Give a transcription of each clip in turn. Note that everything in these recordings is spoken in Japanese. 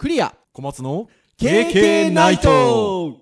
クリア。小松の KK ナイト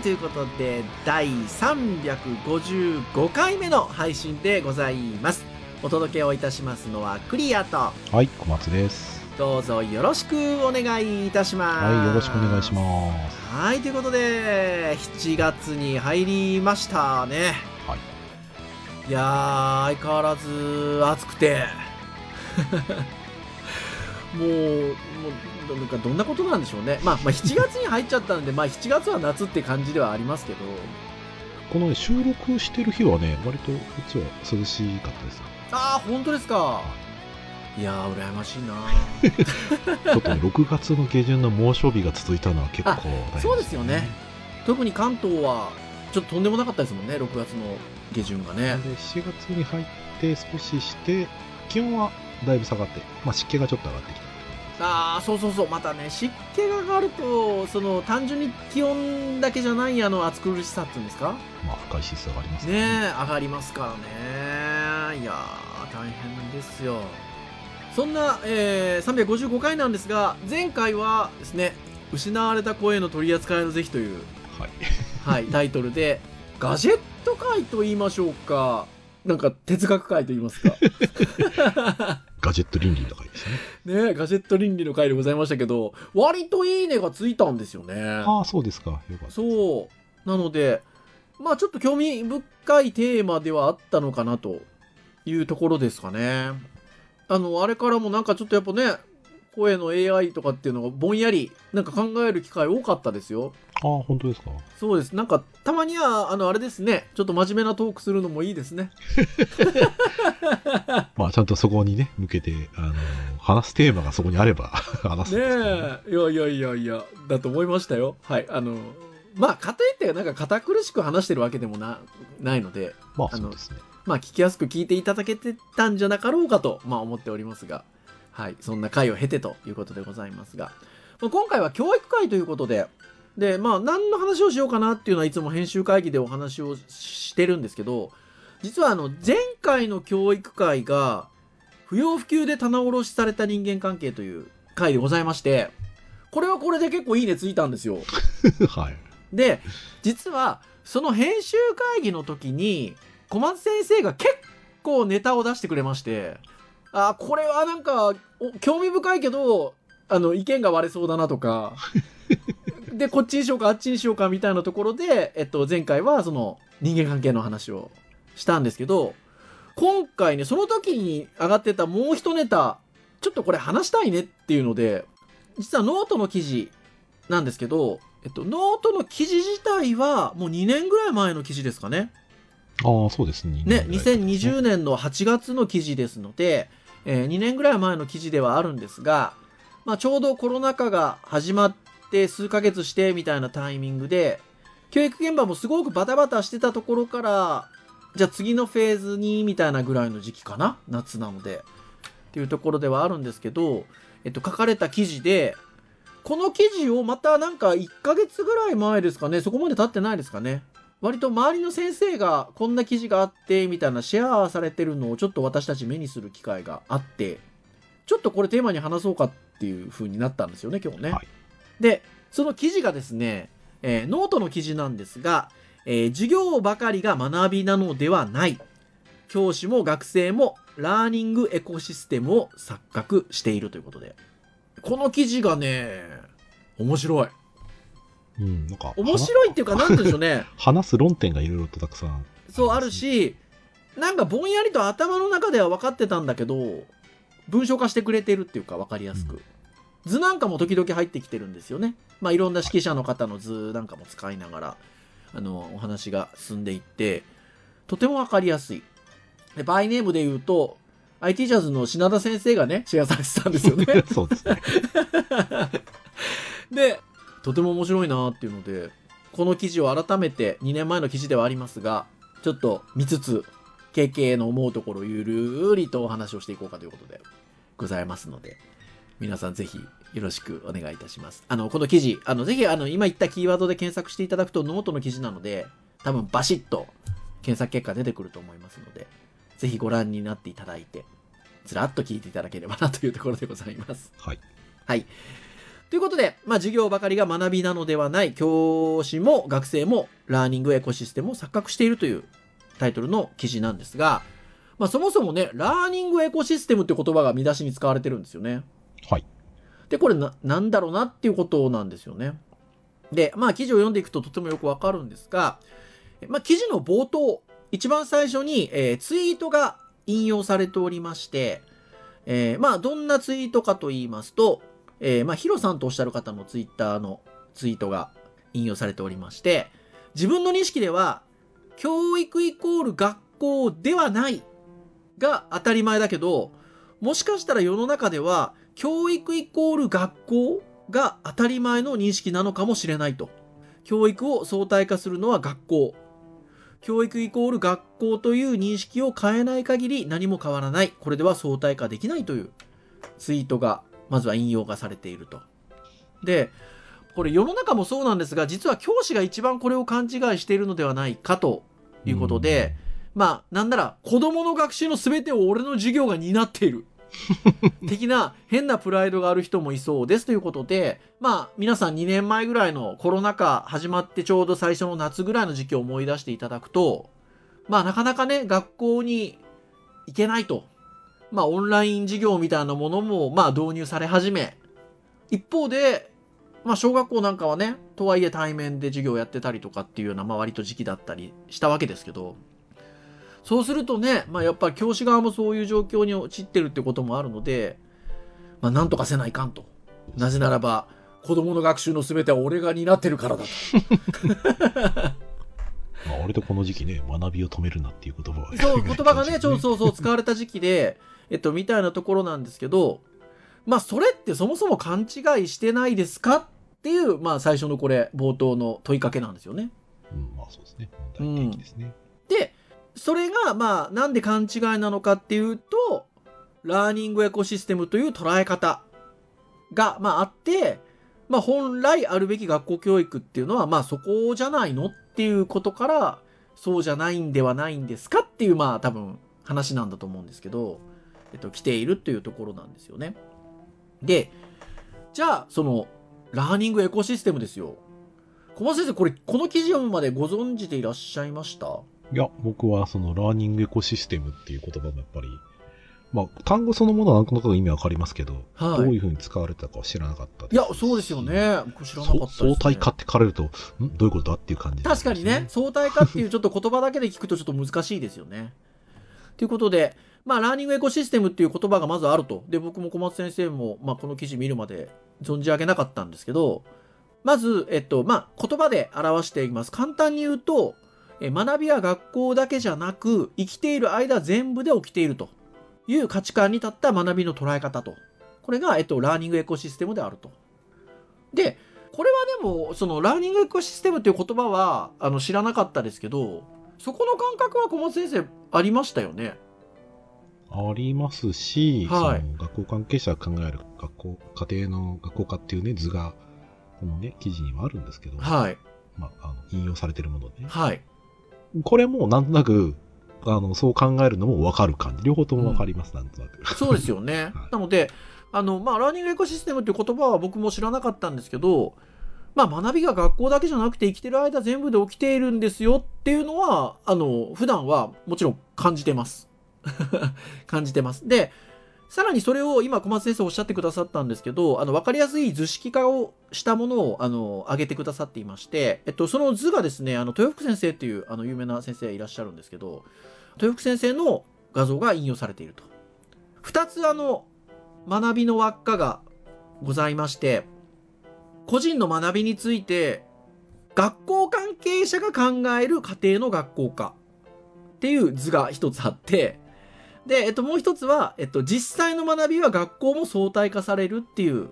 ということで第355回目の配信でございます。お届けをいたしますのはクリアと。はい、小松です。どうぞよろしくお願いいたします。はい、よろしくお願いします。はいということで7月に入りましたね。はい。いやー相変わらず暑くて。もうもうなんかどんなことなんでしょうねまあ、まあ7月に入っちゃったんでまあ7月は夏って感じではありますけどこのね、収録してる日はね、割とこっちは涼しかったですよ。ああ本当ですかいやー羨ましいな ちょっとね、6月の下旬の猛暑日が続いたのは結構大変でそうですよね。特に関東はちょっととんでもなかったですもんね6月の下旬がねで、7月に入って少しして、気温はだいぶ下がって、まあ湿気がちょっと上がってきた。ああそうそうそうまたね湿気が上がるとその単純に気温だけじゃないあの暑苦しさっていうんですか？まあ深い指数がありますね。え上がりますからね。いやー大変ですよ。そんな、えー355回なんですが前回はですね失われた声の取り扱いの是非というはい。はい、タイトルで、ガジェット界と言いましょうか、なんか哲学界と言いますか。ガジェット倫理の回でしたね。ねガジェット倫理の回でございましたけど、割といいねがついたんですよね。ああ、そうですか。よかった。そう。なので、まあちょっと興味深いテーマではあったのかなというところですかね。あの、あれからもなんかちょっとやっぱね、声の AI とかっていうのがぼんやりなんか考える機会多かったですよ。ああ、本当ですか？そうです。なんか、たまには、あの、あれですね。ちょっと真面目なトークするのもいいですね。まあちゃんとそこにね、向けて、あの、話すテーマがそこにあれば 話すんねねえ。いやいやいやいや、だと思いましたよ。はい。あの、まあ、かといって、なんか堅苦しく話してるわけでもな、ないので、まあそうですね。まあ、聞きやすく聞いていただけてたんじゃなかろうかと、まあ、思っておりますが、はい。そんな回を経てということでございますが、まあ、今回は教育会ということで、で、まあ、何の話をしようかなっていうのはいつも編集会議でお話をしてるんですけど、実はあの、前回の教育会が、不要不急で棚卸しされた人間関係という回でございまして、これはこれで結構いいねついたんですよ。はい。で、実は、その編集会議の時に、小松先生が結構ネタを出してくれまして、あ、これはなんか、お興味深いけど、あの、意見が割れそうだなとか、で、こっちにしようか、あっちにしようか、みたいなところで、えっと、前回はその、人間関係の話をしたんですけど、今回ね、その時に上がってたもう一ネタ、ちょっとこれ話したいねっていうので、実はノートの記事なんですけど、えっと、ノートの記事自体はもう2年ぐらい前の記事ですかね。ああ、そうですね。ね2020年の8月の記事ですので、えー2年ぐらい前の記事ではあるんですが、まあ、ちょうどコロナ禍が始まって数ヶ月してみたいなタイミングで、教育現場もすごくバタバタしてたところから、じゃあ次のフェーズにみたいなぐらいの時期かな？夏なので。っていうところではあるんですけど、えっと、書かれた記事で、この記事をまたなんか1ヶ月ぐらい前ですかね、そこまで経ってないですかね？割と周りの先生がこんな記事があってみたいなシェアされてるのをちょっと私たち目にする機会があってちょっとこれテーマに話そうかっていう風になったんですよね今日ね。はい。でその記事がですね、えーノートの記事なんですが、えー授業ばかりが学びなのではない。教師も学生もラーニングエコシステムを錯覚しているということで。この記事がね面白いうん、なんか、面白いっていうか何て言うんでしょうね 話す論点がいろいろとたくさん。そうあるし、なんかぼんやりと頭の中では分かってたんだけど、文章化してくれてるっていうか分かりやすく。図なんかも時々入ってきてるんですよね。まあいろんな指揮者の方の図なんかも使いながら、あの、お話が進んでいって、とても分かりやすい。で、バイネームで言うと、IT ジャズの品田先生がね、シェアされてたんですよね。そうですね。で、とても面白いなっていうので、この記事を改めて2年前の記事ではありますが、ちょっと見つつ、KK の思うところをゆるりとお話をしていこうかということでございますので、皆さんぜひよろしくお願いいたします。あの、この記事、あの、ぜひ、あの、今言ったキーワードで検索していただくとノートの記事なので、多分バシッと検索結果出てくると思いますので、ぜひご覧になっていただいて、ずらっと聞いていただければなというところでございます。はい。はい。ということで、まあ、授業ばかりが学びなのではない、教師も学生もラーニングエコシステムを錯覚しているというタイトルの記事なんですが、まあ、そもそもね、ラーニングエコシステムって言葉が見出しに使われてるんですよね。はい。で、これな、なんだろうなっていうことなんですよね。で、まあ、記事を読んでいくととてもよくわかるんですが、まあ、記事の冒頭、一番最初に、えーツイートが引用されておりまして、えーまあ、どんなツイートかと言いますと、えーまあ、ヒロさんとおっしゃる方のツイッターのツイートが引用されておりまして、自分の認識では、教育イコール学校ではないが当たり前だけど、もしかしたら世の中では、教育イコール学校が当たり前の認識なのかもしれないと。教育を相対化するのは学校。教育イコール学校という認識を変えない限り何も変わらない。これでは相対化できないというツイートが、まずは引用がされていると。で、これ世の中もそうなんですが、実は教師が一番これを勘違いしているのではないかということで、まあ、なんなら子供の学習の全てを俺の授業が担っている。的な変なプライドがある人もいそうですということで、まあ皆さん2年前ぐらいのコロナ禍始まってちょうど最初の夏ぐらいの時期を思い出していただくと、まあなかなかね、学校に行けないと。まあオンライン授業みたいなものもまあ導入され始め、一方で、まあ小学校なんかはね、とはいえ対面で授業やってたりとかっていうような、まあ割と時期だったりしたわけですけど、そうするとね、まあ、やっぱり教師側もそういう状況に陥ってるってこともあるので、まあ、なんとかせないかんと。なぜならば、子供の学習の全ては俺が担ってるからだと。まあ、割とこの時期ね、学びを止めるなっていう言葉は。そう、言葉がね、ちょそうそう使われた時期で、えっと、みたいなところなんですけど、まあ、それってそもそも勘違いしてないですかっていう、まあ、最初のこれ、冒頭の問いかけなんですよね。うん、まあそうですね。問題提起ですね。で、それが、まあ、なんで勘違いなのかっていうと、ラーニングエコシステムという捉え方が、まあ、あって、まあ、本来あるべき学校教育っていうのは、まあ、そこじゃないのっていうことから、そうじゃないんではないんですかっていう、まあ、多分、話なんだと思うんですけど、えっと、来ているっていうところなんですよね。で、じゃあ、その、ラーニングエコシステムですよ。小松先生、これ、この記事読むまでご存知でいらっしゃいました？いや、僕はそのラーニングエコシステムっていう言葉もやっぱり、まあ、単語そのものはなんとなく意味わかりますけど、はいどういうふうに使われてたかは知らなかったいや、そうですよ。ね。僕知らなかったです、ね。相対化って書かれると、ん？どういうことだっていう感じ確かにね、相対化っていうちょっと言葉だけで聞くとちょっと難しいですよね。ということで、まあ、ラーニングエコシステムっていう言葉がまずあると。で、僕も小松先生も、まあ、この記事見るまで存じ上げなかったんですけど、まず、えっと、まあ、言葉で表していきます。簡単に言うと、え学びは学校だけじゃなく、生きている間全部で起きているという価値観に立った学びの捉え方と。これが、えっと、ラーニングエコシステムであると。で、これはでも、その、ラーニングエコシステムっていう言葉は、あの、知らなかったですけど、そこの感覚は小松先生、ありましたよね。ありますし、はいその学校関係者が考える学校、家庭の学校化っていうね、図が、このね、記事にはあるんですけど、はい。まあ、あの引用されてるものでね。はい。これもなんとなく、あの、そう考えるのもわかる感じ。両方ともわかります、なんとなく。そうですよね。はいなので、あの、まあ、ラーニングエコシステムっていう言葉は僕も知らなかったんですけど、まあ、学びが学校だけじゃなくて生きてる間全部で起きているんですよっていうのは、あの、普段はもちろん感じてます。感じてます。で、さらにそれを今小松先生おっしゃってくださったんですけど、あの、わかりやすい図式化をしたものを、あの、挙げてくださっていまして、えっと、その図がですね、あの、豊福先生っていう、あの、有名な先生いらっしゃるんですけど、豊福先生の画像が引用されていると。二つあの、学びの輪っかがございまして、個人の学びについて、学校関係者が考える家庭の学校化っていう図が一つあって、で、えっと、もう一つは、えっと、実際の学びは学校も相対化されるっていう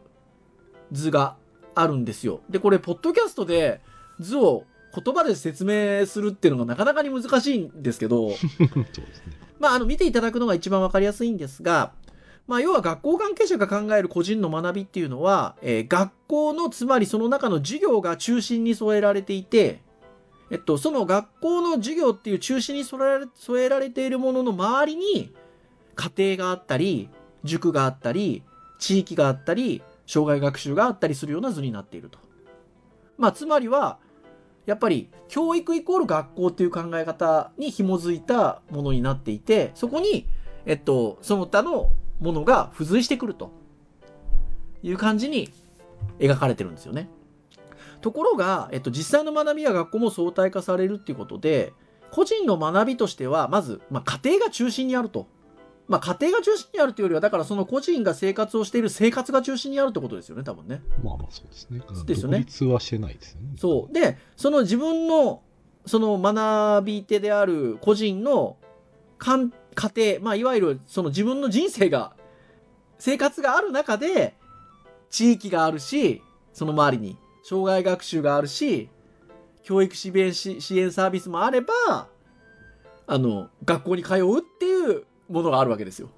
図があるんですよ。で、これ、ポッドキャストで図を言葉で説明するっていうのがなかなかに難しいんですけど。まあ、あの、見ていただくのが一番わかりやすいんですが、まあ、要は学校関係者が考える個人の学びっていうのは、えー学校の、つまりその中の授業が中心に添えられていて、えっと、その学校の授業っていう中心に添えられ添えられているものの周りに、家庭があったり、塾があったり、地域があったり、障害学習があったりするような図になっていると。まあ、つまりは、やっぱり教育イコール学校っていう考え方に紐づいたものになっていて、そこに、えっと、その他のものが付随してくるという感じに描かれてるんですよね。ところが、えっと、実際の学びや学校も相対化されるっていうことで、個人の学びとしては、まず、まあ、家庭が中心にあると。まあ、家庭が中心にあるというよりは、だからその個人が生活をしている生活が中心にあるってことですよね、多分ね。まあまあそうですね。ですよね独立はしてないですよね。そう。で、その自分の、その学び手である個人のかん家庭、まあ、いわゆるその自分の人生が、生活がある中で、地域があるし、その周りに、障害学習があるし、教育支援し支援サービスもあれば、あの、学校に通うっていうものがあるわけですよ。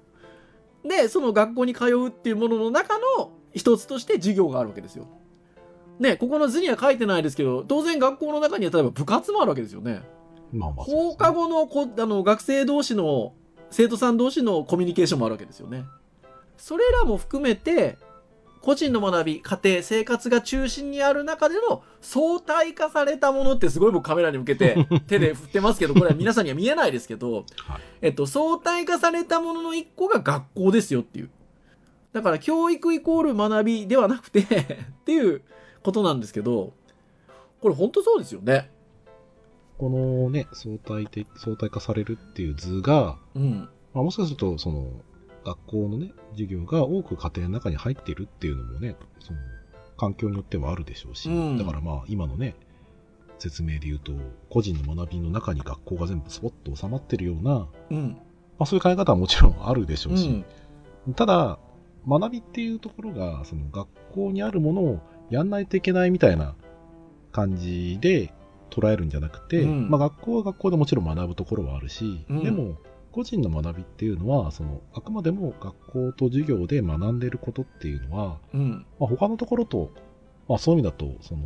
で、その学校に通うっていうものの中の一つとして授業があるわけですよ。ね、ここの図には書いてないですけど、当然学校の中には例えば部活もあるわけですよね。まあまあね放課後のこあの学生同士の、生徒さん同士のコミュニケーションもあるわけですよね。それらも含めて、個人の学び、家庭、生活が中心にある中での相対化されたものってすごい僕カメラに向けて 手で振ってますけど、これは皆さんには見えないですけど、はいえっと、相対化されたものの一個が学校ですよっていう。だから教育イコール学びではなくて っていうことなんですけど、これ本当そうですよね。このね、相対的、相対化されるっていう図が、うん。まあ、もしかすると、その、学校のね、授業が多く家庭の中に入っているっていうのもね、その、環境によってはあるでしょうし、うんだからまあ、今のね、説明で言うと、個人の学びの中に学校が全部スポッと収まってるような、うん。まあそういう考え方はもちろんあるでしょううし、ん。ただ、学びっていうところが、その学校にあるものをやんないといけないみたいな感じで捉えるんじゃなくて、うんまあ学校は学校でもちろん学ぶところはあるし、うんでも、個人の学びっていうのは、その、あくまでも学校と授業で学んでいることっていうのは、うん。まあ他のところと、まあそういう意味だと、その、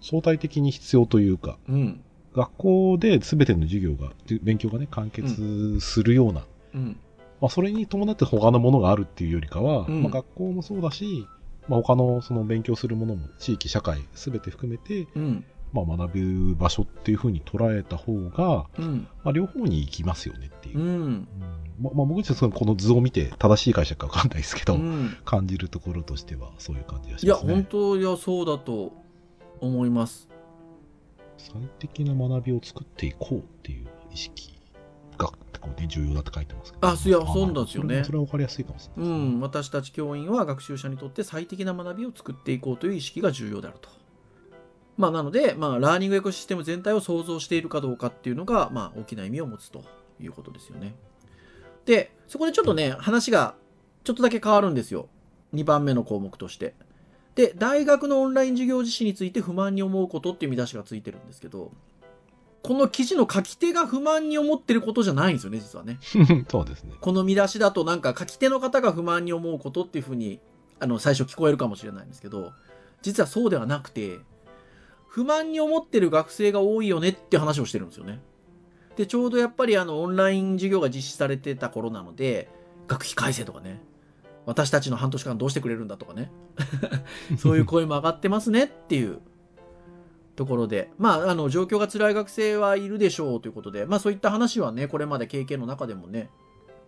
相対的に必要というか、うん。学校で全ての授業が、勉強がね、完結するような、うん。まあ、それに伴って他のものがあるっていうよりかは、うんまあ、学校もそうだし、まあ、他のその勉強するものも地域、社会、すべて含めて、うん。まあ、学ぶ場所っていうふうに捉えた方が、うん。まあ、両方に行きますよねっていう。ううんん。まあ、まあ僕自身そのこの図を見て正しい解釈かわかんないですけど、うん感じるところとしてはそういう感じがいや、しますね。本当、いや、そうだと思います。最適な学びを作っていこうっていう意識が重要だって書いてますけど。あいやそうなんですよねそれは分かりやすいかもしれうないね。ん。私たち教員は学習者にとって最適な学びを作っていこうという意識が重要であると。まあ、なので、まあ、ラーニングエコシステム全体を創造しているかどうかっていうのが、まあ、大きな意味を持つということですよね。で、そこでちょっとね、話がちょっとだけ変わるんですよ。2番目の項目として。で、大学のオンライン授業実施について不満に思うことっていう見出しがついてるんですけど、この記事の書き手が不満に思ってることじゃないんですよね、実はね。そうですね。この見出しだとなんか書き手の方が不満に思うことっていうふうにあの最初聞こえるかもしれないんですけど実はそうではなくて不満に思ってる学生が多いよねって話をしてるんですよね。でちょうどやっぱりあのオンライン授業が実施されてた頃なので学費改正とかね。私たちの半年間どうしてくれるんだとかね。そういう声も上がってますねっていうところで、まあ、あの、状況が辛い学生はいるでしょうということで、まあそういった話はね、これまで経験の中でもね、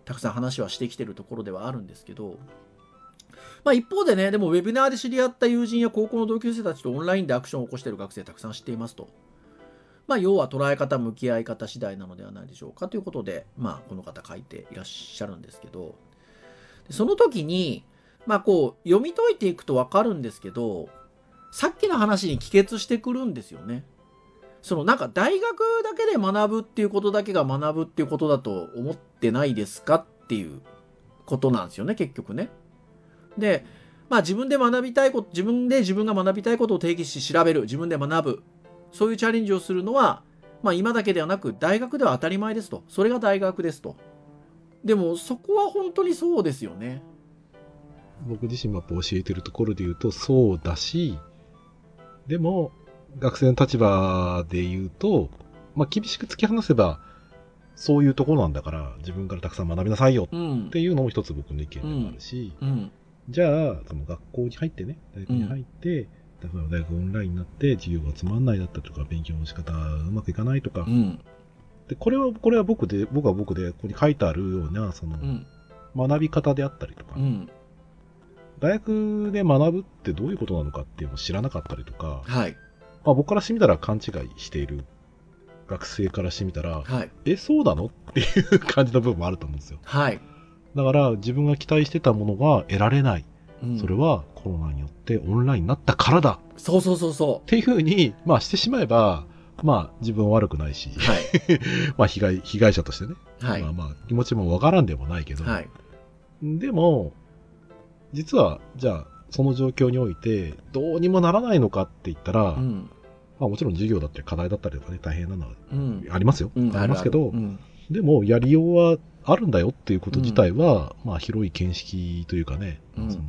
たくさん話はしてきてるところではあるんですけど、まあ一方でね、でもウェビナーで知り合った友人や高校の同級生たちとオンラインでアクションを起こしている学生たくさん知っていますと。まあ要は捉え方、向き合い方次第なのではないでしょうかということで、まあこの方書いていらっしゃるんですけど、その時に、まあこう読み解いていくとわかるんですけど、さっきの話に帰結してくるんですよね。そのなんか大学だけで学ぶっていうことだけが学ぶっていうことだと思ってないですかっていうことなんですよね、結局ね。で、まあ自分で学びたいこと、自分で自分が学びたいことを定義し調べる、自分で学ぶ。そういうチャレンジをするのは、まあ今だけではなく大学では当たり前ですと。それが大学ですと。でもそこは本当にそうですよね。僕自身も教えてるところで言うとそうだし、でも学生の立場で言うと、まあ厳しく突き放せば、そういうところなんだから自分からたくさん学びなさいようんっ。ていうのも一つ僕の意見でもあるし、うん。じゃあ、その学校に入ってね、大学に入って、例えば大学オンラインになって授業がつまんないだったりとか、勉強の仕方うまくいかないとか、うん。で、これは、これは僕で、僕は僕で、ここに書いてあるような、そのう、ん。学び方であったりとか、うん。大学で学ぶってどういうことなのかっていうのを知らなかったりとか、はい。まあ僕からしてみたら勘違いしている学生からしてみたら、はい。え、そうなの？っていう感じの部分もあると思うんですよ。はい。だから自分が期待してたものが得られない。うんそれはコロナによってオンラインになったからだそうそうそうそっていうふうに、まあしてしまえば、まあ自分は悪くないし、う。はい。まあ被害、被害者としてね、はいまあ。まあ気持ちもわからんでもないけど、はい。でも、実は、じゃあ、その状況において、どうにもならないのかって言ったら、うん。まあもちろん授業だったり課題だったりとかね、大変なのはうん。ありますよ。うんありますけど、でも、やりようはあるんだよっていうこと自体は、まあ広い見識というかね、うんその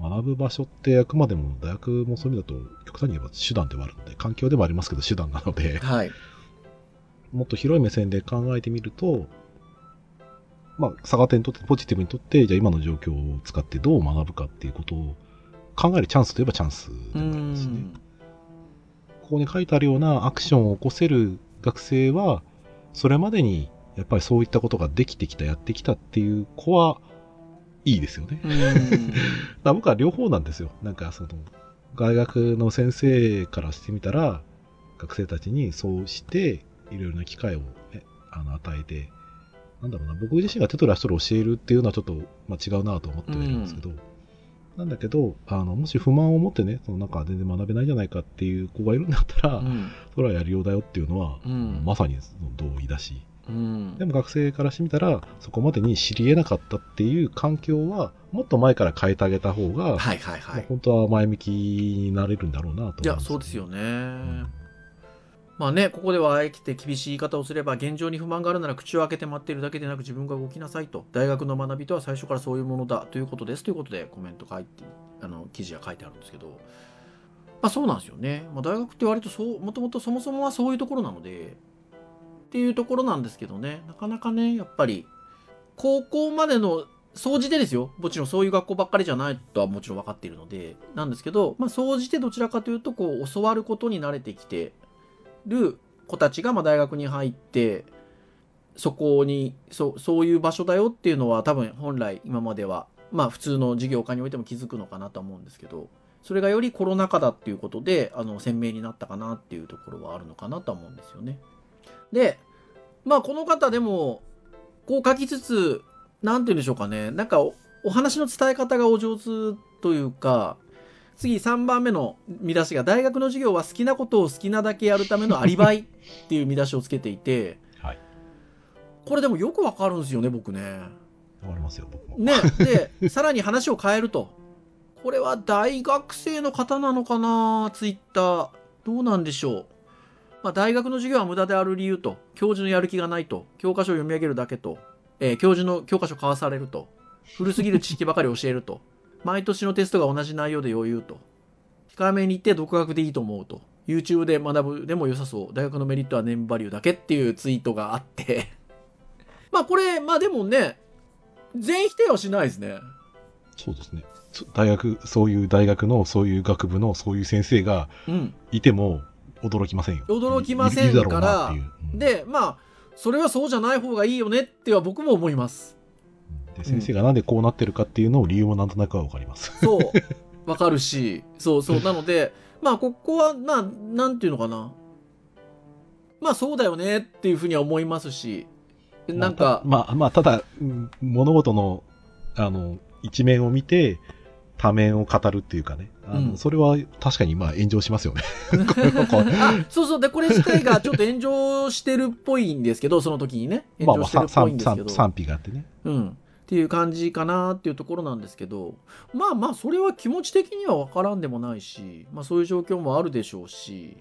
学ぶ場所ってあくまでも大学もそういう意味だと極端に言えば手段ではあるので、環境でもありますけど手段なので、はい。もっと広い目線で考えてみると、まあ、逆手にとって、ポジティブにとって、じゃあ今の状況を使ってどう学ぶかっていうことを考えるチャンスといえばチャンスでうもありますしね。ん。ここに書いてあるようなアクションを起こせる学生は、それまでにやっぱりそういったことができてきた、やってきたっていう子はいいですよね。うん。だ僕は両方なんですよ。なんかその、大学の先生からしてみたら、学生たちにそうして、いろいろな機会を、ね、あの与えて、なんだろうな、僕自身が手取り足取り教えるっていうのはちょっと、まあ、違うなと思ってはいるんですけど、なんだけど、あの、もし不満を持ってね、そのなんか全然学べないじゃないかっていう子がいるんだったら、うん。それはやりようだよっていうのは、うんまさにその同意だし、うん。でも学生からしてみたら、そこまでに知り得なかったっていう環境は、もっと前から変えてあげた方が、はいはいはい。まあ本当は前向きになれるんだろうなといや、そうですよね。ね。まあね、ここではあえて厳しい言い方をすれば、現状に不満があるなら口を開けて待っているだけでなく自分が動きなさいと。大学の学びとは最初からそういうものだということですということでコメント書いて、あの、記事が書いてあるんですけど、まあそうなんですよね。まあ大学って割とそう、もともとそもそもはそういうところなので、っていうところなんですけどね、なかなかね、やっぱり、高校までの総じてですよ。もちろんそういう学校ばっかりじゃないとはもちろん分かっているので、なんですけど、まあ、総じてどちらかというと、こう、教わることに慣れてきてる子たちが、ま、大学に入って、そこに、そう、そういう場所だよっていうのは多分本来今までは、まあ普通の授業科においても気づくのかなと思うんですけど、それがよりコロナ禍だっていうことで、あの、鮮明になったかなっていうところはあるのかなと思うんですよね。で、まあこの方でも、こう書きつつ、なんて言うんでしょうかね。なんかお、お話の伝え方がお上手というか、次3番目の見出しが、大学の授業は好きなことを好きなだけやるためのアリバイっていう見出しをつけていて、はい。これでもよくわかるんですよね、僕ね。わかりますよ、僕も。ね。で、さらに話を変えると。これは大学生の方なのかなツイッター。どうなんでしょう。まあ、大学の授業は無駄である理由と、教授のやる気がないと、教科書を読み上げるだけと、えー教授の教科書交わされると、古すぎる知識ばかり教えると、毎年のテストが同じ内容で余裕と、控えめに言って独学でいいと思うと、YouTube で学ぶでも良さそう、大学のメリットは年バリューだけっていうツイートがあって、まあこれ、まあでもね、全否定はしないですね。そうですね。そ大学、そういう大学の、そういう学部の、そういう先生がうん。いても驚きませんよ。驚きませんからううんで、まあ、それはそうじゃない方がいいよねっては僕も思います。で先生がなんでこうなってるかっていうのを理由もなんとなくはわかります。そう。わかるし、そうそう。なので、まあ、ここは、まあ、なんていうのかな。まあ、そうだよねっていうふうには思いますし、なんか、まあ、まあ、まあ、ただ、うん物事の、あの、一面を見て、多面を語るっていうかね。あの、うんそれは確かにまあ炎上しますよね。そうそう。で、これ自体がちょっと炎上してるっぽいんですけど、その時にね。まあまあ、炎上してるっぽいん賛ですけど。賛否があってね。うん。っていう感じかなっていうところなんですけど、まあまあ、それは気持ち的には分からんでもないし、まあそういう状況もあるでしょうし、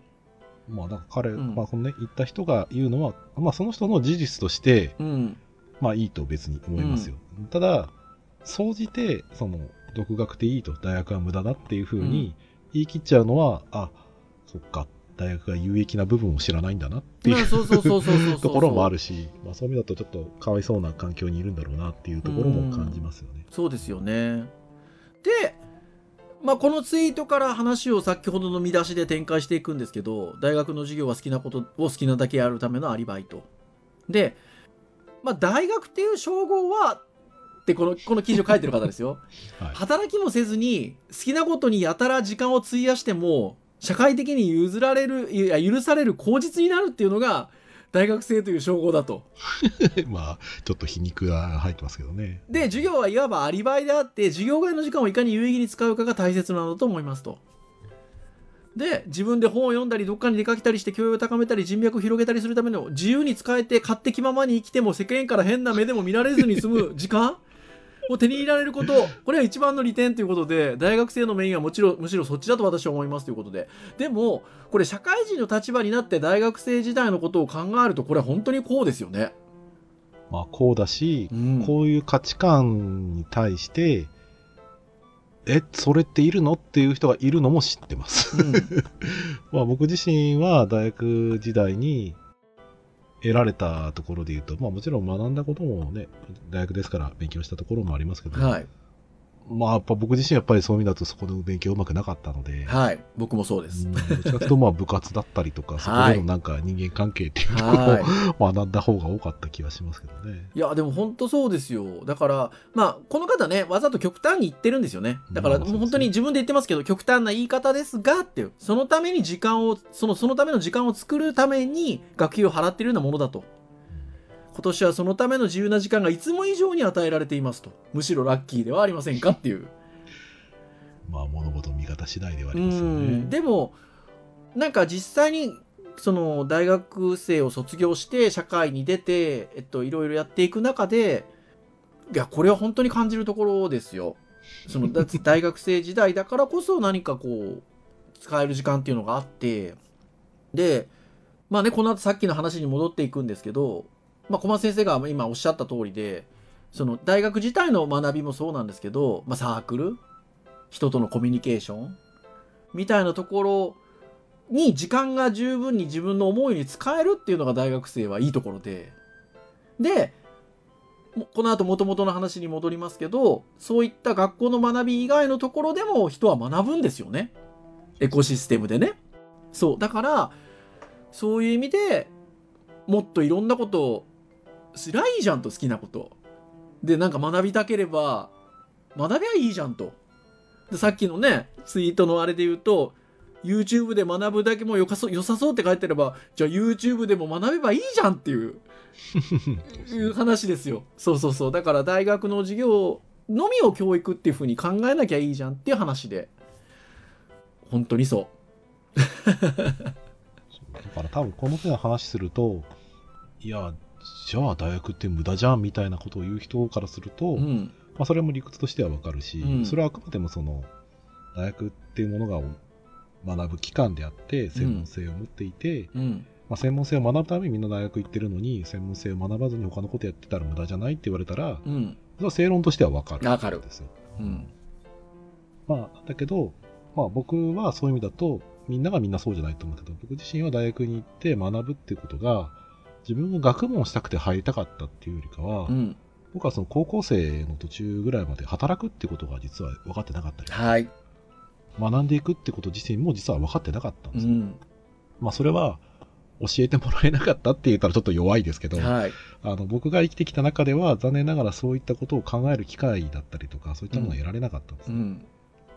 まあ、だから彼、うんまあ、このね、言った人が言うのは、まあ、その人の事実として、うん。まあ、いいと別に思いますよ。ただ、総じて、その、独学でいいと、大学は無駄だっていうふうに言い切っちゃうのは、あ、そっか、大学が有益な部分を知らないんだなっていうまあそうそうそうそうそうそう。ところもあるし、まあ、そういう意味だとちょっとかわいそうな環境にいるんだろうなっていうところも感じますよね。そうですよね。で、まあ、このツイートから話を先ほどの見出しで展開していくんですけど、大学の授業は好きなことを好きなだけやるためのアリバイト。で、まあ、大学っていう称号は、ってこの、この記事を書いてる方ですよ。はい働きもせずに、好きなことにやたら時間を費やしても、社会的に譲られる、いや、許される口実になるっていうのが、大学生という称号だと。まあ、ちょっと皮肉が入ってますけどね。で、授業はいわばアリバイであって、授業外の時間をいかに有意義に使うかが大切なのだと思いますと。で、自分で本を読んだり、どっかに出かけたりして教養を高めたり、人脈を広げたりするための自由に使えて、勝手気ままに生きても世間から変な目でも見られずに済む時間を手に入れられること、これは一番の利点ということで、大学生のメインはもちろん、むしろそっちだと私は思いますということで。でも、これ社会人の立場になって大学生時代のことを考えると、これは本当にこうですよね。まあ、こうだし、うんこういう価値観に対して、え、それっているの？っていう人がいるのも知ってます。うん まあ僕自身は大学時代に得られたところで言うと、まあもちろん学んだこともね、大学ですから勉強したところもありますけど、はい。まあやっぱ僕自身やっぱりそういう意味だとそこの勉強うまくなかったので、はい。僕もそうですうん。どっちかというとまあ部活だったりとか、そこでのなんか人間関係っていうところはを学んだ方が多かった気がしますけどね。い。いや、でも本当そうですよ。だから、まあ、この方ね、わざと極端に言ってるんですよね。だから、もう本当に自分で言ってますけど、極端な言い方ですが、っていう。そのために時間を、その、そのための時間を作るために学費を払っているようなものだと。今年はそのための自由な時間がいつも以上に与えられていますと。むしろラッキーではありませんかっていう。まあ物事の見方次第ではありうますよねん。。でも、なんか実際に、その大学生を卒業して社会に出て、えっと、いろいろやっていく中で、いや、これは本当に感じるところですよ。その、大学生時代だからこそ何かこう、使える時間っていうのがあって、で、まあね、この後さっきの話に戻っていくんですけど、まあ、小松先生が今おっしゃった通りで、その大学自体の学びもそうなんですけど、まあ、サークル？人とのコミュニケーション？みたいなところに時間が十分に自分の思うように使えるっていうのが大学生はいいところで。で、この後元々の話に戻りますけど、そういった学校の学び以外のところでも人は学ぶんですよね。エコシステムでね。そう。だから、そういう意味でもっといろんなことをすりゃいいじゃんと好きなこと。で、なんか学びたければ、学びゃいいじゃんと。で、さっきのね、ツイートのあれで言うと、YouTube で学ぶだけもよかそう良さそうって書いてれば、じゃあ YouTube でも学べばいいじゃんっていう、いう話ですよ。そうそうそう。だから大学の授業のみを教育っていう風に考えなきゃいいじゃんっていう話で。本当にそ だから多分この手の話すると、いや、じゃあ大学って無駄じゃんみたいなことを言う人からすると、う。うん。まあ、それも理屈としてはわかるし、うんそれはあくまでもその大学っていうものが学ぶ機関であって専門性を持っていて、うん。まあ、専門性を学ぶためにみんな大学行ってるのに専門性を学ばずに他のことやってたら無駄じゃないって言われたらうん。それは正論としてはわかるわかるんですよ。うん。まあ、だけど、まあ、僕はそういう意味だとみんながみんなそうじゃないと思うけど僕自身は大学に行って学ぶっていうことが自分が学問をしたくて入りたかったっていうよりかは、うん。僕はその高校生の途中ぐらいまで働くってことが実は分かってなかったりはい。学んでいくってこと自身も実は分かってなかったんですよ。うん。まあそれは教えてもらえなかったって言ったらちょっと弱いですけど、はい。あの僕が生きてきた中では残念ながらそういったことを考える機会だったりとかそういったものは得られなかったんですね、うん。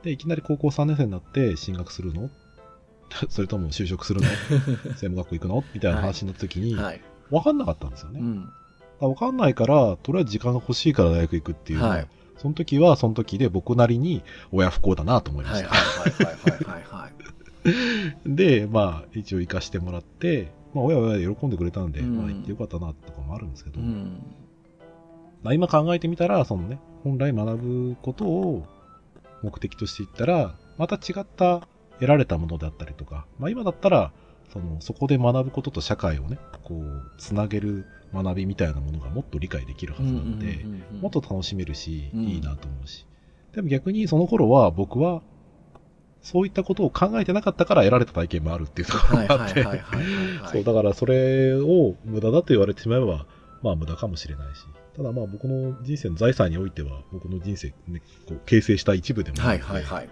でいきなり高校3年生になって進学するの？それとも就職するの？専門学校行くの？みたいな話になった時にはい。分かんなかったんですよね。うん。分かんないからとりあえず時間が欲しいから大学行くっていうのは、はいその時はその時で僕なりに親不孝だなと思いまはい。した。はい。はい。はい。はい。はい。で、まあ、一応行かしてもらって、まあ、親は喜んでくれたんで、うんまあ、行ってよかったなとかもあるんですけど、うん。まあ、今考えてみたら、そのね、本来学ぶことを目的としていったら、また違った得られたものであったりとか、まあ、今だったら、そのそこで学ぶことと社会をねこうつなげる学びみたいなものがもっと理解できるはずなので、うんうんうんうんもっと楽しめるし、うん。いいなと思うし。でも逆にその頃は僕はそういったことを考えてなかったから得られた体験もあるっていうところはいがあってそうだからそれを無駄だと言われてしまえばまあ無駄かもしれないし。ただまあ僕の人生の財産においては僕の人生、ね、こう形成した一部でもあはいるのではいはい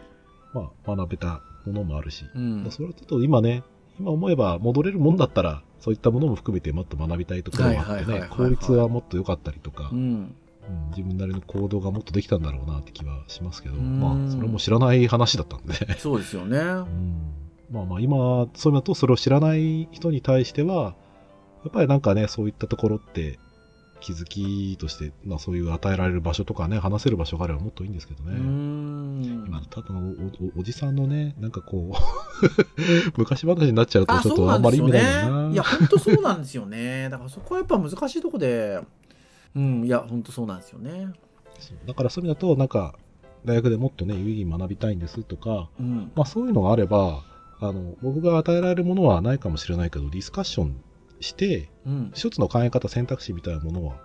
まあ、学べたものもあるし、うん。それはちょっと今ね、今思えば戻れるもんだったら、そういったものも含めてもっと学びたいところはあってね効率はもっと良かったりとか、うん。うん自分なりの行動がもっとできたんだろうなって気はしますけど、うん。まあ、それも知らない話だったんで、そうですよね。うん。まあまあ今、そういうのとそれを知らない人に対しては、やっぱりなんかね、そういったところって、気づきとして、まあそういう与えられる場所とかね、話せる場所があればもっといいんですけどうね。ん今ただのおおおじさんのね、なんかこう、昔話になっちゃうとあ、ちょっとあんまり意味ないな。ね。いや、本当そうなんですよね。だからそこはやっぱ難しいとこで、うん、いや、本当そうなんですよね。だからそういう意味だと、なんか、大学でもっとね、有意義に学びたいんですとか、うん。まあそういうのがあれば、あの、僕が与えられるものはないかもしれないけど、ディスカッションして、うん。一つの考え方、選択肢みたいなものは、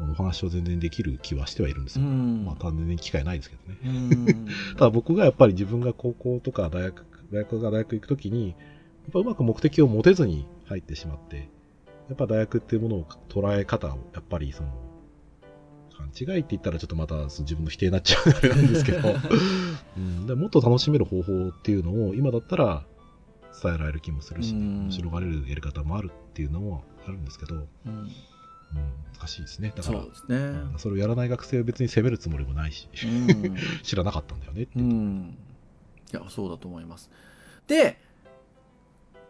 お話を全然できる気はしてはいるんですうよ。ん。まあ、単然機会ないですけどね。うん。ただ僕がやっぱり自分が高校とか大学、大学が大学行くときに、やっぱうまく目的を持てずに入ってしまって、やっぱ大学っていうものを捉え方を、やっぱりその、勘違いって言ったらちょっとまた自分の否定になっちゃうあれなんですけど、うん、でもっと楽しめる方法っていうのを今だったら伝えられる気もするし、うん面白がれるやり方もあるっていうのもあるんですけど、うん、うん難しいですね。だからそう、ですね。うんそれをやらない学生は別に責めるつもりもないし、うん。知らなかったんだよねってういう。ん。いや、そうだと思います。で、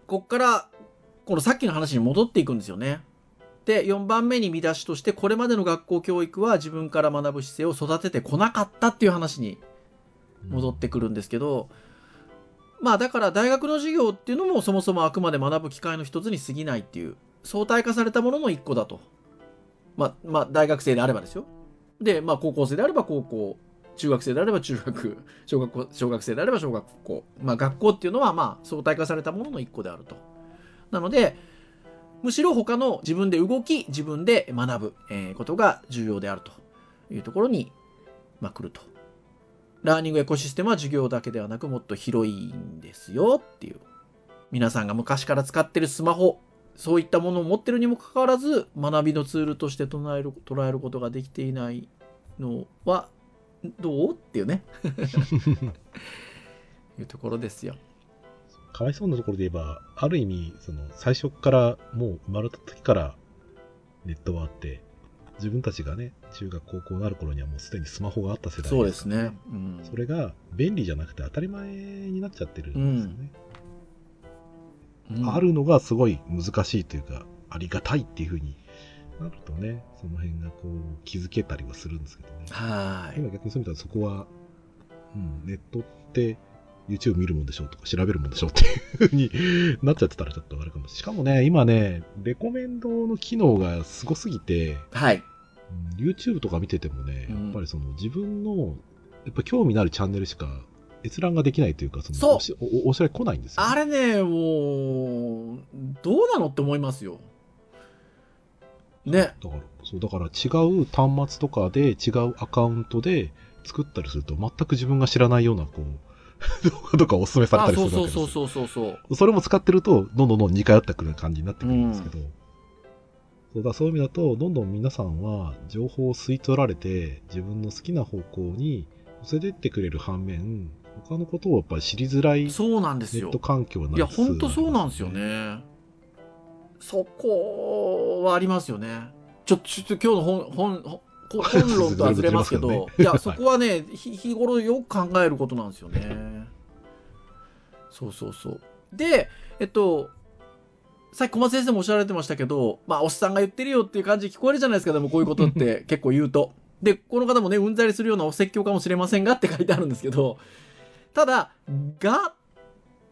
こっから、このさっきの話に戻っていくんですよね。で、4番目に見出しとして、これまでの学校教育は自分から学ぶ姿勢を育ててこなかったっていう話に戻ってくるんですけど、まあだから大学の授業っていうのもそもそもあくまで学ぶ機会の一つに過ぎないっていう相対化されたものの一個だと。まあ、まあ大学生であればですよ。で、まあ高校生であれば高校、中学生であれば中学、小学校、小学生であれば小学校。まあ学校っていうのはまあ相対化されたものの一個であると。なので、むしろ他の自分で動き、自分で学ぶ、えーことが重要であるというところに、まあ来ると。ラーニングエコシステムは授業だけではなくもっと広いんですよっていう。皆さんが昔から使ってるスマホ、そういったものを持ってるにもかかわらず、学びのツールとして捉える捉えることができていないのは、どうっていうね。いうところですよ。かわいそうなところで言えば、ある意味、その最初からもう生まれた時からネットはあって、自分たちがね、中学、高校になる頃にはもうすでにスマホがあった世代そうですからね。うん、それが便利じゃなくて当たり前になっちゃってるんですよね。うんあるのがすごい難しいというか、ありがたいっていうふうになるとね、その辺がこう気づけたりはするんですけどね。はーい。今逆にそういう意味ではそこは、うん、ネットって YouTube 見るもんでしょうとか調べるもんでしょうっていうふうになっちゃってたらちょっとあれかもしれない。しかもね、今ね、レコメンドの機能がすごすぎて、はい。うん YouTube とか見ててもね、うんやっぱりその自分の、やっぱ興味のあるチャンネルしか閲覧ができないというか、そのそうおしおお知らせ来ないんですよ、あれね、もう、どうなのって思いますよ。ね。だから、そう、だから違う端末とかで違うアカウントで作ったりすると、全く自分が知らないような、こう、動画とかおすすめされあ、たりするわけですよ。そうそうそうそうそう。それも使ってると、どんどんどん似通ってくる感じになってくるんですけど、そうだそういう意味だと、どんどん皆さんは情報を吸い取られて、自分の好きな方向に寄せてってくれる反面、他のことをやっぱり知りづらいネそうなんですよット。環境にいや、なりつつありほんとそうなんですよ。ね。そこはありますよね。ちょ、ちょっと今日の本、本、本本論とはずれますけど、ねいや、そこはね、ひ日頃よく考えることなんですよね。そうそうそう。で、えっと、さっき小松先生もおっしゃられてましたけど、まあ、おっさんが言ってるよっていう感じ聞こえるじゃないですか、でもこういうことって結構言うと。で、この方もね、うんざりするようなお説教かもしれませんがって書いてあるんですけど、ただ、がっ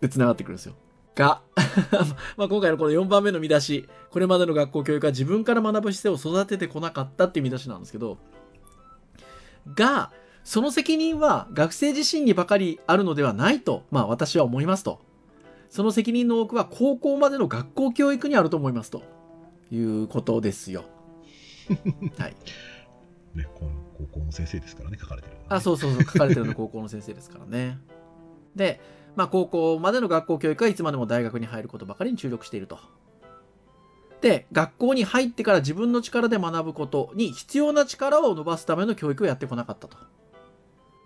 て繋がってくるんですよ。が。まあ今回のこの4番目の見出し、これまでの学校教育は自分から学ぶ姿勢を育ててこなかったっていう見出しなんですけど、が、その責任は学生自身にばかりあるのではないと、まあ私は思いますと。その責任の多くは高校までの学校教育にあると思いますということですよ。はい。ね、この高校の先生ですからね、書かれてる、あ、そうそうそう、書かれてるの 高校の先生ですからね。で、まあ、高校までの学校教育はいつまでも大学に入ることばかりに注力していると。で、学校に入ってから自分の力で学ぶことに必要な力を伸ばすための教育をやってこなかったと。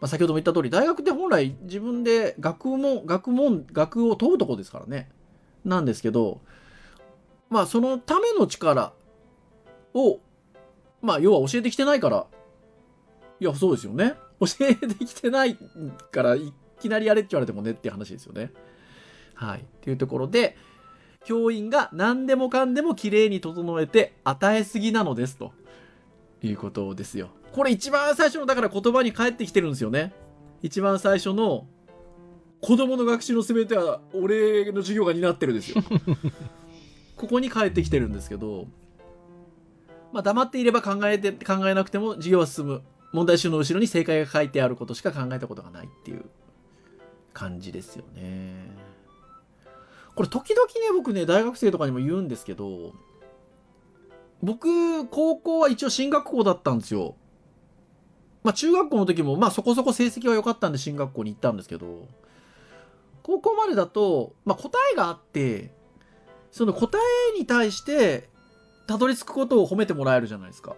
まあ、先ほども言った通り、大学って本来自分で学問、学問、学を問うとこですからね。なんですけど、まあ、そのための力を、まあ、要は教えてきてないから、いや、そうですよね。教えてきてないから、いきなりやれって言われてもねっていう話ですよね。はい。っていうところで、教員が何でもかんでもきれいに整えて与えすぎなのですということですよ。これ一番最初のだから言葉に返ってきてるんですよね。一番最初の子供の学習の全ては俺の授業が担ってるですよ。ここに返ってきてるんですけど、まあ黙っていれば考えて、考えなくても授業は進む。問題集の後ろに正解が書いてあることしか考えたことがないっていう感じですよね。これ時々ね、僕ね、大学生とかにも言うんですけど、僕、高校は一応進学校だったんですよ。まあ中学校の時も、まあそこそこ成績は良かったんで進学校に行ったんですけど、高校までだと、まあ答えがあって、その答えに対して、たどり着くことを褒めてもらえるじゃないですか。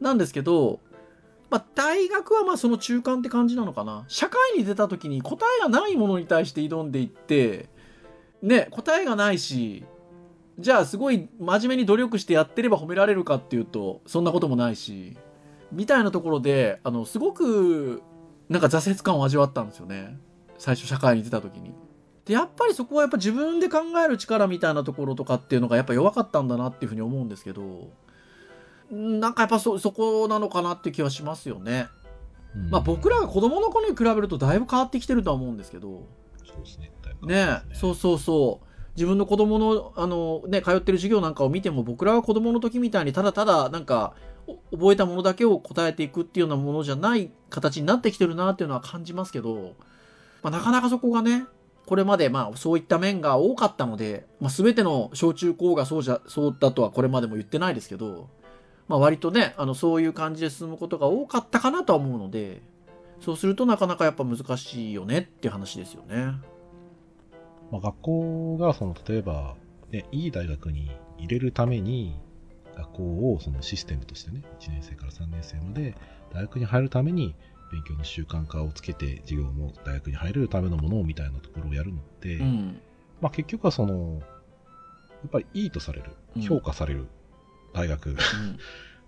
なんですけど、まあ、大学はまその中間って感じなのかな。社会に出た時に答えがないものに対して挑んでいって、ね、答えがないし、じゃあすごい真面目に努力してやってれば褒められるかっていうと、そんなこともないし、みたいなところで、あの、すごく、なんか挫折感を味わったんですよね。最初社会に出た時に。で、やっぱりそこはやっぱ自分で考える力みたいなところとかっていうのがやっぱ弱かったんだなっていうふうに思うんですけど、なんかやっぱそ、そこなのかなって気はしますよね。うんまあ僕らが子供の頃に比べるとだいぶ変わってきてるとは思うんですけど、そうですね。ね変わってますそうそうそう。自分の子供の、あのね、通ってる授業なんかを見ても僕らは子供の時みたいにただただなんかお覚えたものだけを答えていくっていうようなものじゃない形になってきてるなっていうのは感じますけど、まあ、なかなかそこがね、これまでまあそういった面が多かったので、まあ、全ての小中高がそうじゃ、そうだとはこれまでも言ってないですけど、まあ割とね、あのそういう感じで進むことが多かったかなとは思うので、そうするとなかなかやっぱ難しいよねって話ですよね。まあ、学校がその例えば、ね、いい大学に入れるために学校をそのシステムとしてね1年生から3年生まで大学に入るために勉強の習慣化をつけて授業も大学に入れるためのものみたいなところをやるのって、うん。まあ、結局はそのやっぱりいいとされるうん評価される大学、うん。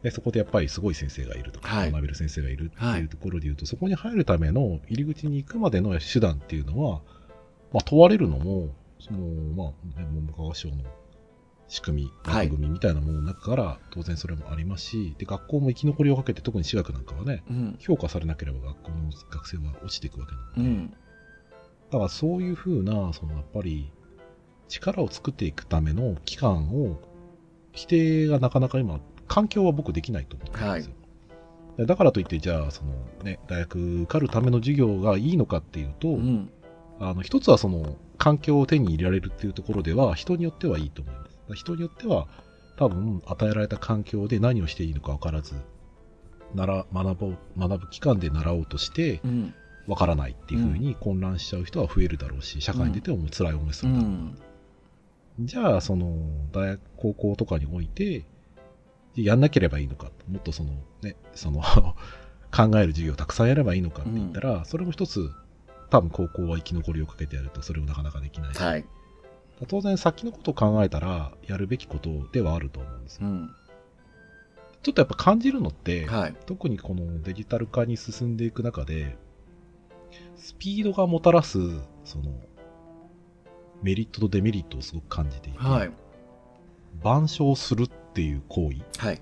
でそこでやっぱりすごい先生がいるとか、はい。学べる先生がいるってはい。いうところで言うと、そこに入るための入り口に行くまでの手段っていうのは、まあ、問われるのも、そのまあ、ね、文部科学省の仕組み、はい枠組みみたいなものの中から、当然それもありますし、で学校も生き残りをかけて、特に私学なんかはね、うん。評価されなければ学校の学生は落ちていくわけなので、うん。だからそういうふうな、そのやっぱり力を作っていくための期間を否定がなかなか今、環境は僕できないと思ってるんですよ。でだからといって、じゃあ、そのね、大学受かるための授業がいいのかっていうと、うん。あの、一つはその環境を手に入れられるっていうところでは、人によってはいいと思います。人によっては、多分与えられた環境で何をしていいのか分からず、なら学ぼう学ぶ期間で習おうとして、うん。わからないっていうふうに混乱しちゃう人は増えるだろうし、社会に出てももう辛い思いすうるだろう。ん。じゃあ、その、大学、高校とかにおいて、やんなければいいのか、もっとその、ね、その、考える授業をたくさんやればいいのかって言ったら、それも一つ、多分高校は生き残りをかけてやると、それをなかなかできないし、はい。当然先のことを考えたら、やるべきことではあると思うんですよ。うん。ちょっとやっぱ感じるのって、はい。特にこのデジタル化に進んでいく中で、スピードがもたらす、その、メリットとデメリットをすごく感じていて、はい。板書をするっていう行為、はい。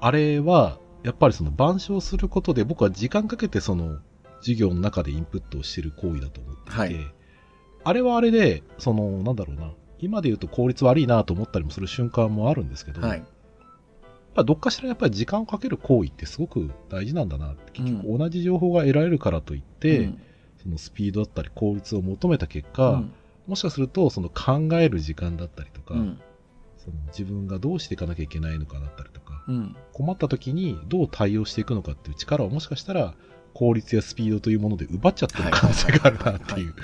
あれは、やっぱりその板書をすることで僕は時間かけてその授業の中でインプットをしてる行為だと思っていて、はいあれはあれで、その、なんだろうな、今で言うと効率悪いなと思ったりもする瞬間もあるんですけど、はい。やっぱどっかしらやっぱり時間をかける行為ってすごく大事なんだなって、結局同じ情報が得られるからといって、うん。そのスピードだったり効率を求めた結果、うん。もしかするとその考える時間だったりとか、うん。その自分がどうしていかなきゃいけないのかだったりとかうん。困った時にどう対応していくのかっていう力をもしかしたら効率やスピードというもので奪っちゃってる可能性があるなっていう。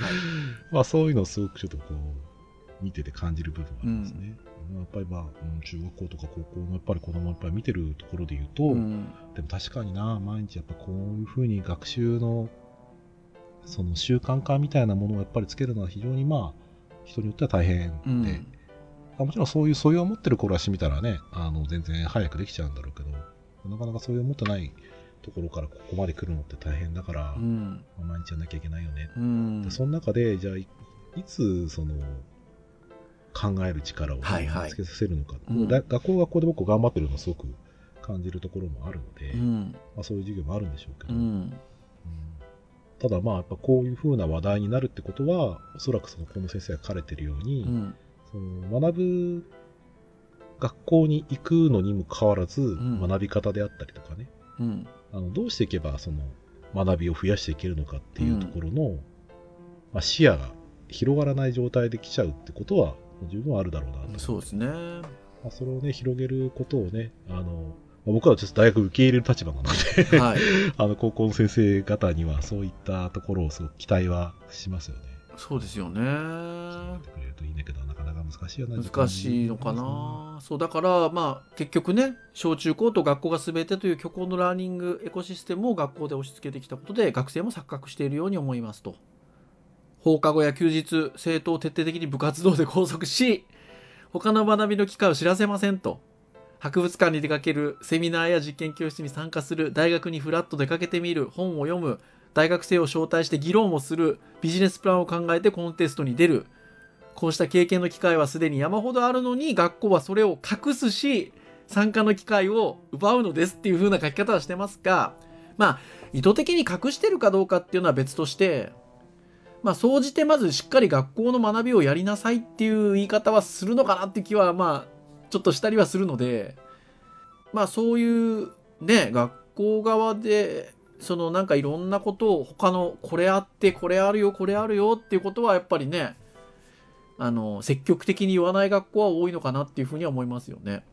まあそういうのをすごくちょっとこう見てて感じる部分はありますね。やっぱりまあ、うん中学校とか高校のやっぱり子供をやっぱり見てるところで言うと、うん。でも確かにな、毎日やっぱこういうふうに学習のその習慣化みたいなものをやっぱりつけるのは非常にまあ人によっては大変で、うん。あもちろんそういう素養を持ってる頃はしてみたらね、あの全然早くできちゃうんだろうけど、なかなかそういう持ってないところからここまで来るのって大変だから、うん。まあ毎日やんなきゃいけないよね。うん。でその中で、じゃあい、いつその考える力をはいはい。つけさせるのか、うん。だ学校学校で僕頑張ってるのをすごく感じるところもあるので、うん。まあ、そういう授業もあるんでしょうけど、うん。うん。ただまあやっぱこういう風な話題になるってことはおそらくそのこの先生が書かれてるように、うん。その学ぶ学校に行くのにもかかわらず、ん。学び方であったりとかね。うんあのどうしていけばその学びを増やしていけるのかっていうところの、まあ、視野が広がらない状態で来ちゃうってことは十分あるだろうなと。そうですね。まあ、それをね広げることをねあの、まあ僕はちょっと大学受け入れる立場なのではい。あの高校の先生方にはそういったところをすごく期待はしますよね。そうですよね。いいんだけどなかなか難しいよな難しいのかな。そうだからまあ結局ね小中高と学校が全てという虚構のラーニングエコシステムを学校で押し付けてきたことで学生も錯覚しているように思いますと。放課後や休日生徒を徹底的に部活動で拘束し他の学びの機会を知らせませんと。博物館に出かけるセミナーや実験教室に参加する大学にフラッと出かけてみる本を読む大学生を招待して議論をするビジネスプランを考えてコンテストに出る。こうした経験の機会はすでに山ほどあるのに学校はそれを隠すし参加の機会を奪うのですっていう風な書き方はしてますがまあ意図的に隠してるかどうかっていうのは別としてまあ総じてまずしっかり学校の学びをやりなさいっていう言い方はするのかなって気はまあちょっとしたりはするのでまあそういうね学校側でそのなんかいろんなことを他のこれあってこれあるよこれあるよっていうことはやっぱりねあの積極的に言わない学校は多いのかなっていうふうには思いますよね。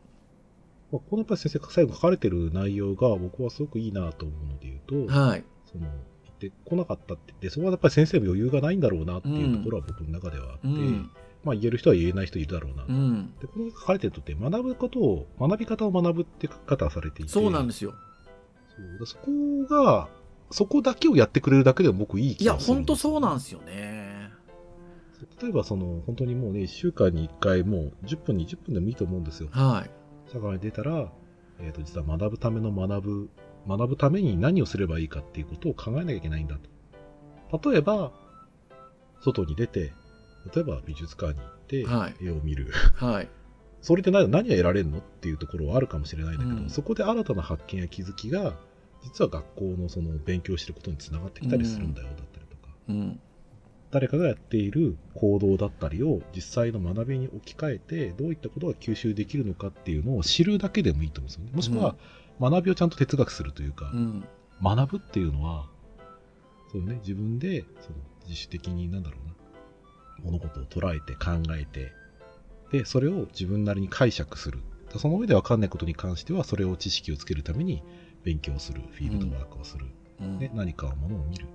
まあ、このやっぱり先生が最後書かれてる内容が僕はすごくいいなと思うので言うと、はい。その行ってこなかったって言ってそこはやっぱり先生も余裕がないんだろうなっていうところは僕の中ではあって、うん。まあ言える人は言えない人いるだろうな、うん。でこの書かれてるとって学ぶことを学び方を学ぶって書き方をされていてそうなんですよ。そこがそこだけをやってくれるだけでも僕いいいや、気がするほんとそうなんでですよね。例えばその本当にもうね1週間に1回もう10分20分でもいいと思うんですよはい。社会に出たら、えー、と実は学ぶための学ぶ学ぶために何をすればいいかっていうことを考えなきゃいけないんだと例えば外に出て例えば美術館に行ってはい絵を見る、はい。それで何何が得られるのっていうところはあるかもしれないんだけど、うんそこで新たな発見や気づきが実は学校のその勉強してることにつながってきたりするんだよだったりとか、うん。誰かがやっている行動だったりを実際の学びに置き換えてどういったことが吸収できるのかっていうのを知るだけでもいいと思うんですよねもしくは学びをちゃんと哲学するというか、うん。学ぶっていうのはそうね自分でその自主的になんだろうな物事を捉えて考えてでそれを自分なりに解釈する。その上で分かんないことに関してはそれを知識をつけるために勉強するフィールドワークをする、うん。ね、何かものを見る、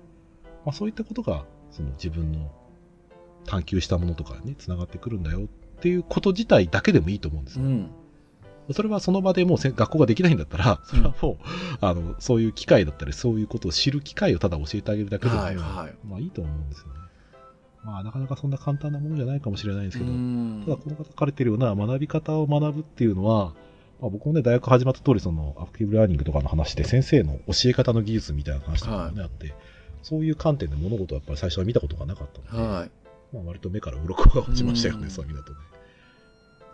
まあ、そういったことがその自分の探求したものとかにつながってくるんだよ。っていうこと自体だけでもいいと思うんですよ。うん。それはその場でもうせ学校ができないんだったら、それはもう、あの、そういう機会だったり、そういうことを知る機会をただ教えてあげるだけでも、はいはい。まあいいと思うんですよね。まあなかなかそんな簡単なものじゃないかもしれないんですけど、うんただこの方書かれてるような学び方を学ぶっていうのは、まあ、僕もね、大学始まった通り、その、アクティブラーニングとかの話で、先生の教え方の技術みたいな話とかもね、あって、そういう観点で物事をやっぱり最初は見たことがなかったので、はい。まあ、割と目から鱗が落ちましたよね、うんそういう意味だとね。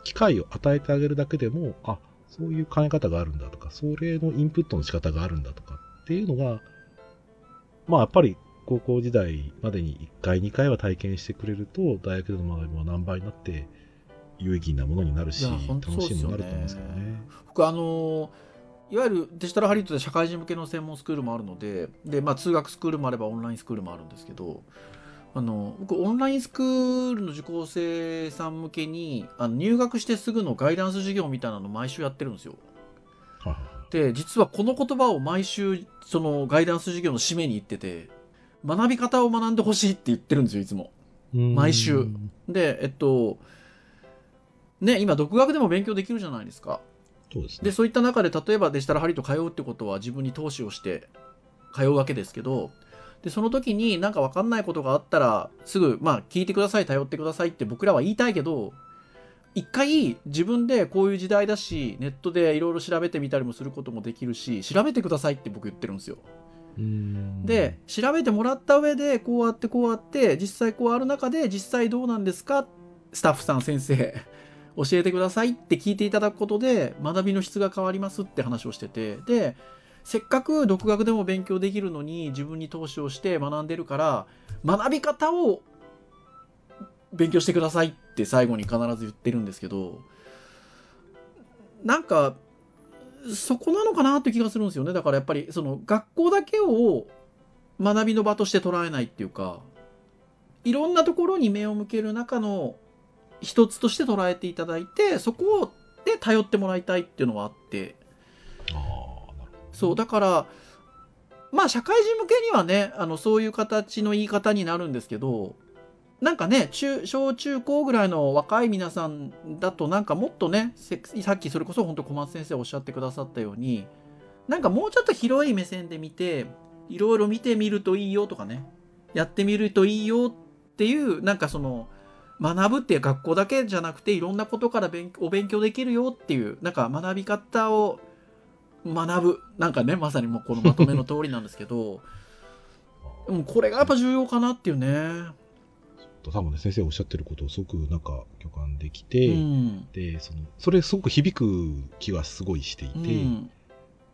機会を与えてあげるだけでも、あ、そういう考え方があるんだとか、それのインプットの仕方があるんだとかっていうのが、まあやっぱり高校時代までに1回、2回は体験してくれると、大学での学びも何倍になって、有意義なものになるし、楽しいものになると思うんですけどね。僕あのーいわゆるデジタルハリウッドで社会人向けの専門スクールもあるのでで、まあ、通学スクールもあればオンラインスクールもあるんですけどあの僕オンラインスクールの受講生さん向けにあの入学してすぐのガイダンス授業みたいなの毎週やってるんですよ。で実はこの言葉を毎週そのガイダンス授業の締めに言ってて学び方を学んでほしいって言ってるんですよいつも。毎週うんでえっとね今独学でも勉強できるじゃないですか。そうですね。でそういった中で例えばデジタルハリと通うってことは自分に投資をして通うわけですけどでその時になんか分かんないことがあったらすぐまあ聞いてください頼ってくださいって僕らは言いたいけど一回自分でこういう時代だしネットでいろいろ調べてみたりもすることもできるし調べてくださいって僕言ってるんですよ。で、調べてもらった上でこうやってこうやって実際こうある中で実際どうなんですか？スタッフさん先生 教えてくださいって聞いていただくことで学びの質が変わりますって話をしてて。でせっかく独学でも勉強できるのに自分に投資をして学んでるから学び方を勉強してくださいって最後に必ず言ってるんですけどなんかそこなのかなって気がするんですよねだからやっぱりその学校だけを学びの場として捉えないっていうかいろんなところに目を向ける中の一つとして捉えていただいてそこで頼ってもらいたいっていうのはあって。そうだからまあ社会人向けにはねあのそういう形の言い方になるんですけどなんかね中小中高ぐらいの若い皆さんだとなんかもっとねさっきそれこそ本当小松先生おっしゃってくださったようになんかもうちょっと広い目線で見ていろいろ見てみるといいよとかねやってみるといいよっていうなんかその学ぶっていう学校だけじゃなくていろんなことから勉お勉強できるよっていうなんか学び方を学ぶなんかねまさにもうこのまとめの通りなんですけど うこれがやっぱ重要かなっていうね。多分ね、先生おっしゃってることをすごくなんか共感できて、うん。で、その、それすごく響く気はすごいしていて、うん。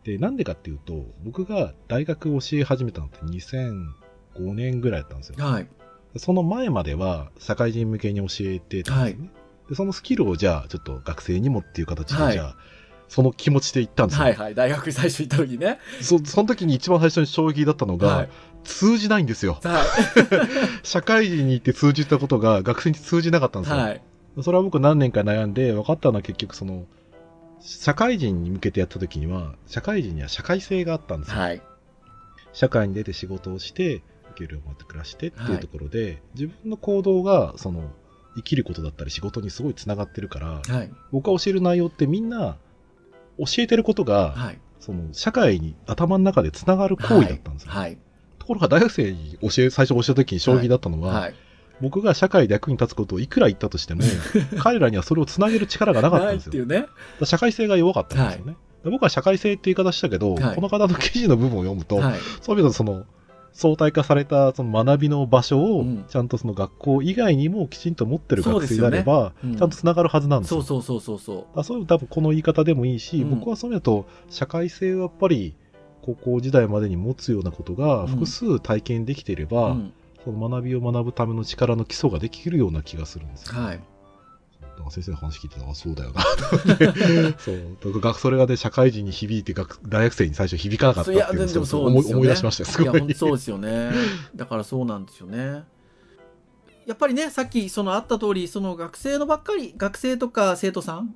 で、なんでかっていうと、僕が大学教え始めたのって2005年ぐらいだったんですよ。はい。その前までは社会人向けに教えてたんですよね。でそのスキルをじゃあちょっと学生にもっていう形で、はい。じゃあその気持ちで行ったんですよ。はいはい大学に最初行った時ねそその時に一番最初に衝撃だったのが、はい通じないんですよ。は 社会人に行って通じたことが学生に通じなかったんですよ。いはいそれは僕何年か悩んで分かったのは結局その、社会人に向けてやった時には、社会人には社会性があったんですよ。はい社会に出て仕事をして、給料をもらって暮らしてっていうところで、自分の行動が、その、生きることだったり仕事にすごい繋がってるから、はい僕が教える内容ってみんな、教えてることが、はい。その、社会に頭の中で繋がる行為だったんですよ。はい。ところが大学生に教え、最初教えた時に衝撃だったのは、はい。僕が社会で役に立つことをいくら言ったとしても、彼らにはそれを繋げる力がなかったんですよ。ね。社会性が弱かったんですよね。で僕は社会性って言い方したけど、はい。この方の記事の部分を読むと、はい。そういう意味でその、相対化されたその学びの場所をうん、ちゃんとその学校以外にもきちんと持ってる学生であれば、ちゃんと繋がるはずなんですよ。そうそうそうそうそだからそういう多分この言い方でもいいし、うん。僕はそうだと、社会性をやっぱり、高校時代までに持つようなことがうん。複数体験できていれう、ば、うん。その学びを学ぶための力の基礎ができるような気がするんですよ。はい先生の話聞いてたら、あそうだよなと思って。そう。僕がそれがね、社会人に響いて学、大学生に最初響かなかったっていういやでもそう思い思い出しましたよ。すごい。そうですよねだからそうなんですよねやっぱりねさっきそのあった通りその学生のばっかり学生とか生徒さん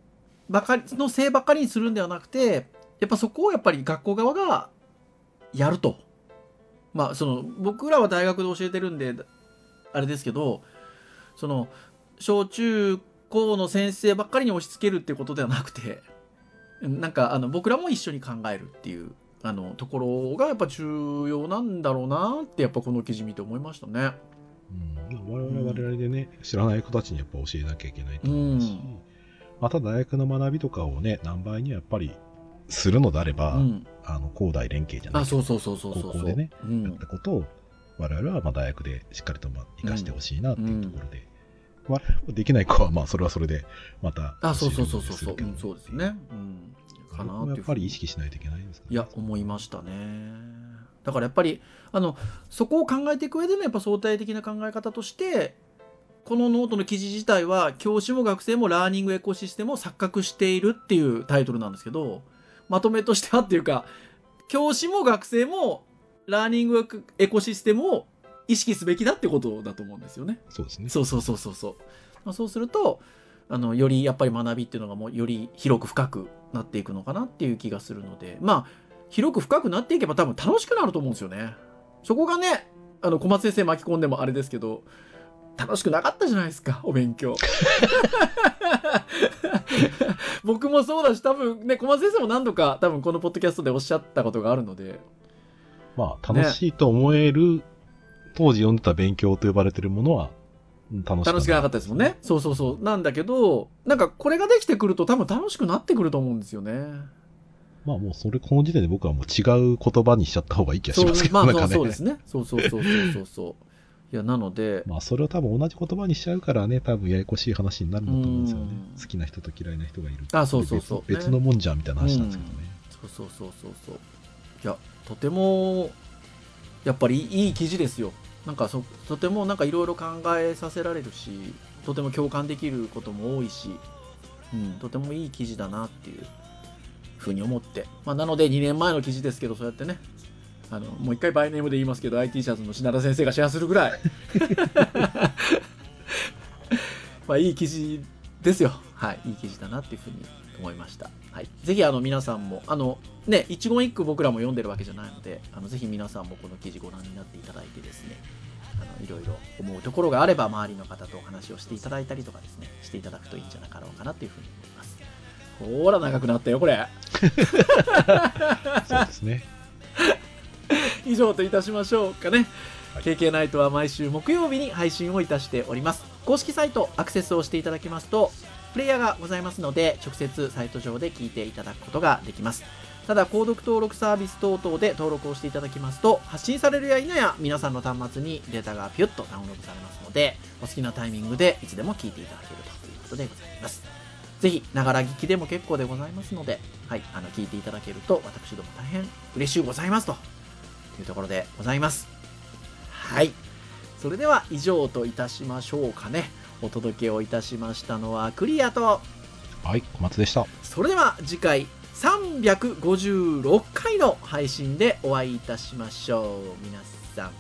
ばかりのせいばっかりにするんではなくてやっぱそこをやっぱり学校側がやるとまあその僕らは大学で教えてるんであれですけどその小中高の先生ばっかりに押し付けるっていうことではなくてなんかあの僕らも一緒に考えるっていうあのところがやっぱ重要なんだろうなってやっぱこの記事見て思いましたね。うん、我々は我々でね、知らない子たちにやっぱ教えなきゃいけないと思いますし、うんまた大学の学びとかをね、何倍にはやっぱりするのであれば、うん、あの、高大連携じゃないあけどそうそうそうそうそうそう。高校でねうんやったことを、我々はまあ大学でしっかりとまあ生かしてほしいなっていうところで、我々もできない子はまあそれはそれでまたあそうそうそうそうそう、うん、そうですね。うん、かなやっぱり意識しないといけないですかね。いや思いましたね。だからやっぱりあのそこを考えていく上でのやっぱ相対的な考え方としてこのノートの記事自体は教師も学生もラーニングエコシステムを錯覚しているっていうタイトルなんですけどまとめとしてはっていうか教師も学生もラーニングエコシステムを意識すべきだってことだと思うんですよね。そうですね。そうそうそうそうそう。まあ、そうすると、あの、よりやっぱり学びっていうのがもうより広く深くなっていくのかなっていう気がするので、まあ、広く深くなっていけば多分楽しくなると思うんですよね。そこがね、あの、小松先生巻き込んでもあれですけど、楽しくなかったじゃないですか、お勉強。僕もそうだし、多分ね、小松先生も何度か多分このポッドキャストでおっしゃったことがあるので、まあ、楽しいと思える、当時読んでた勉強と呼ばれてるものは、うん楽し楽しくなかったですもんね。そうそうそう。なんだけど、なんかこれができてくると多分楽しくなってくると思うんですよね。まあもうそれ、この時点で僕はもう違う言葉にしちゃった方がいい気がしますけど、まあ。そうそうですね。そうそうそうそうそうそう。いや、なので、まあそれを多分同じ言葉にしちゃうからね、多分ややこしい話になるんだと思うんですよねうん。好きな人と嫌いな人がいる。あそうそうそう別別のもんじゃんみたいな話なんですけどね。そうそうそうそうそう。いや、とても、やっぱりいい記事ですよ。なんかそ、とてもなんかいろいろ考えさせられるし、とても共感できることも多いし、うん、とてもいい記事だなっていうふうに思って。まあ、なので2年前の記事ですけど、そうやってね、あの、もう一回バイネームで言いますけど、IT シャツの品田先生がシェアするぐらい。まあ、いい記事ですよ。はい。いい記事だなっていうふうに思いました。はい。ぜひ、あの、皆さんも、あの、ね、一言一句僕らも読んでるわけじゃないので、あの、ぜひ皆さんもこの記事ご覧になっていただいてですね、あの、いろいろ思うところがあれば、周りの方とお話をしていただいたりとかですね、していただくといいんじゃなかろうかなというふうに思います。ほら、長くなったよ、これ。そうですね。以上といたしましょうかね、はい KK ナイトは毎週木曜日に配信をいたしております公式サイトアクセスをしていただきますとプレイヤーがございますので直接サイト上で聞いていただくことができますただ購読登録サービス等々で登録をしていただきますと発信されるや否や皆さんの端末にデータがピュッとダウンロードされますのでお好きなタイミングでいつでも聞いていただけるということでございますぜひ、ながら聞きでも結構でございますので、はい、あの、聞いていただけると、私ども大変嬉しゅうございますとというところでございます。はい。それでは以上といたしましょうかね。お届けをいたしましたのはクリアと、はい、小松でした。それでは次回356回の配信でお会いいたしましょう。皆さん、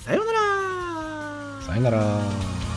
さようならさよなら。